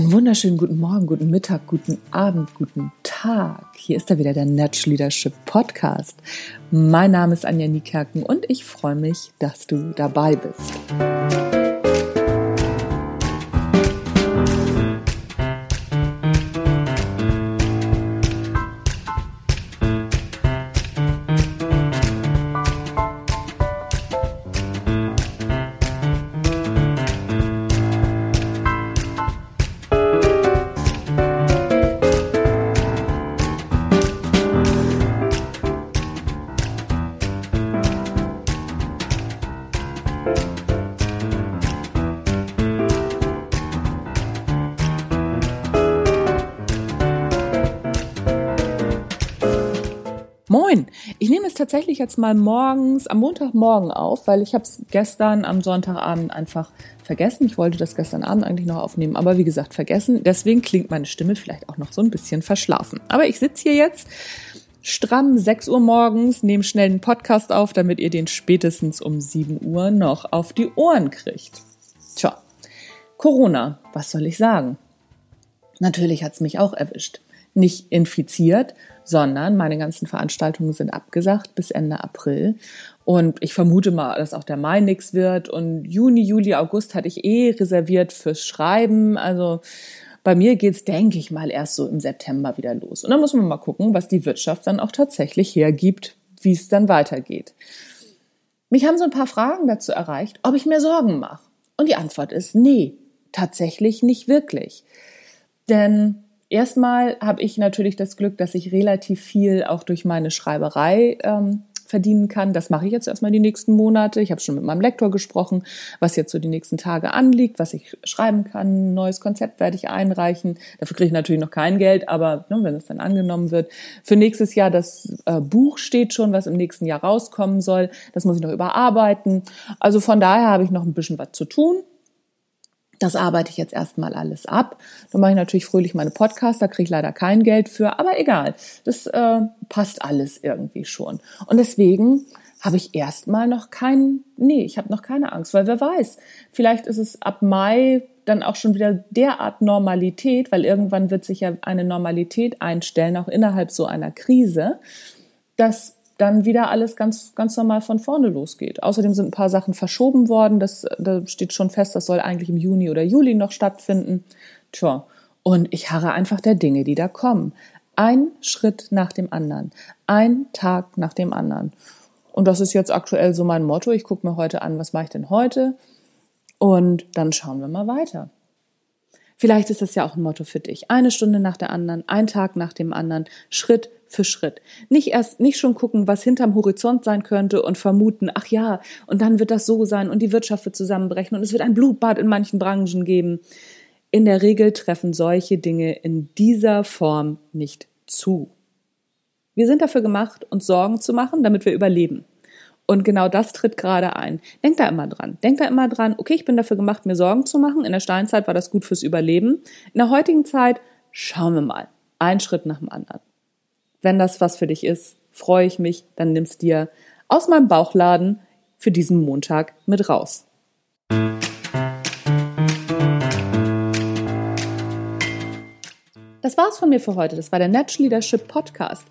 Einen wunderschönen guten Morgen, guten Mittag, guten Abend, guten Tag. Hier ist er wieder, der Natch Leadership Podcast. Mein Name ist Anja Niekerken und ich freue mich, dass du dabei bist. Tatsächlich jetzt mal morgens, am Montagmorgen auf, weil ich habe es gestern am Sonntagabend einfach vergessen. Ich wollte das gestern Abend eigentlich noch aufnehmen, aber wie gesagt, vergessen. Deswegen klingt meine Stimme vielleicht auch noch so ein bisschen verschlafen. Aber ich sitze hier jetzt stramm 6 Uhr morgens, nehme schnell einen Podcast auf, damit ihr den spätestens um 7 Uhr noch auf die Ohren kriegt. Tja, Corona, was soll ich sagen? Natürlich hat's mich auch erwischt. Nicht infiziert, sondern meine ganzen Veranstaltungen sind abgesagt bis Ende April. Und ich vermute mal, dass auch der Mai nichts wird. Und Juni, Juli, August hatte ich eh reserviert fürs Schreiben. Also bei mir geht's, denke ich mal, erst so im September wieder los. Und dann muss man mal gucken, was die Wirtschaft dann auch tatsächlich hergibt, wie es dann weitergeht. Mich haben so ein paar Fragen dazu erreicht, ob ich mir Sorgen mache. Und die Antwort ist nee, tatsächlich nicht wirklich. Denn Erstmal habe ich natürlich das Glück, dass ich relativ viel auch durch meine Schreiberei ähm, verdienen kann. Das mache ich jetzt erstmal die nächsten Monate. Ich habe schon mit meinem Lektor gesprochen, was jetzt so die nächsten Tage anliegt, was ich schreiben kann. Ein neues Konzept werde ich einreichen. Dafür kriege ich natürlich noch kein Geld, aber ne, wenn es dann angenommen wird. Für nächstes Jahr das äh, Buch steht schon, was im nächsten Jahr rauskommen soll. Das muss ich noch überarbeiten. Also von daher habe ich noch ein bisschen was zu tun. Das arbeite ich jetzt erstmal alles ab. Dann mache ich natürlich fröhlich meine Podcasts, da kriege ich leider kein Geld für, aber egal. Das äh, passt alles irgendwie schon. Und deswegen habe ich erstmal noch keinen, nee, ich habe noch keine Angst, weil wer weiß, vielleicht ist es ab Mai dann auch schon wieder derart Normalität, weil irgendwann wird sich ja eine Normalität einstellen, auch innerhalb so einer Krise, dass dann wieder alles ganz, ganz normal von vorne losgeht. Außerdem sind ein paar Sachen verschoben worden. Das, da steht schon fest, das soll eigentlich im Juni oder Juli noch stattfinden. Tja, und ich harre einfach der Dinge, die da kommen. Ein Schritt nach dem anderen. Ein Tag nach dem anderen. Und das ist jetzt aktuell so mein Motto. Ich gucke mir heute an, was mache ich denn heute? Und dann schauen wir mal weiter. Vielleicht ist das ja auch ein Motto für dich. Eine Stunde nach der anderen, ein Tag nach dem anderen, Schritt für Schritt. Nicht erst, nicht schon gucken, was hinterm Horizont sein könnte und vermuten, ach ja, und dann wird das so sein und die Wirtschaft wird zusammenbrechen und es wird ein Blutbad in manchen Branchen geben. In der Regel treffen solche Dinge in dieser Form nicht zu. Wir sind dafür gemacht, uns Sorgen zu machen, damit wir überleben. Und genau das tritt gerade ein. Denk da immer dran. Denk da immer dran, okay, ich bin dafür gemacht, mir Sorgen zu machen. In der Steinzeit war das gut fürs Überleben. In der heutigen Zeit schauen wir mal. Ein Schritt nach dem anderen. Wenn das was für dich ist, freue ich mich, dann nimmst dir aus meinem Bauchladen für diesen Montag mit raus. Das war's von mir für heute. Das war der Natural Leadership Podcast.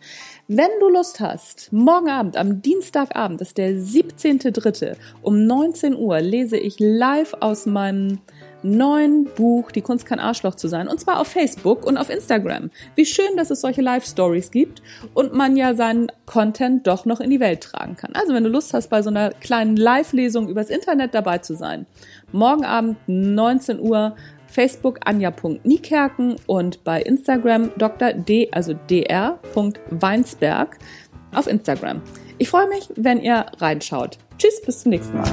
Wenn du Lust hast, morgen Abend, am Dienstagabend, das ist der 17.3. um 19 Uhr, lese ich live aus meinem neuen Buch Die Kunst kann Arschloch zu sein. Und zwar auf Facebook und auf Instagram. Wie schön, dass es solche Live-Stories gibt und man ja seinen Content doch noch in die Welt tragen kann. Also wenn du Lust hast, bei so einer kleinen Live-Lesung übers Internet dabei zu sein. Morgen Abend 19 Uhr Facebook anja.niekerken und bei Instagram Dr. D, also dr.weinsberg auf Instagram. Ich freue mich, wenn ihr reinschaut. Tschüss, bis zum nächsten Mal.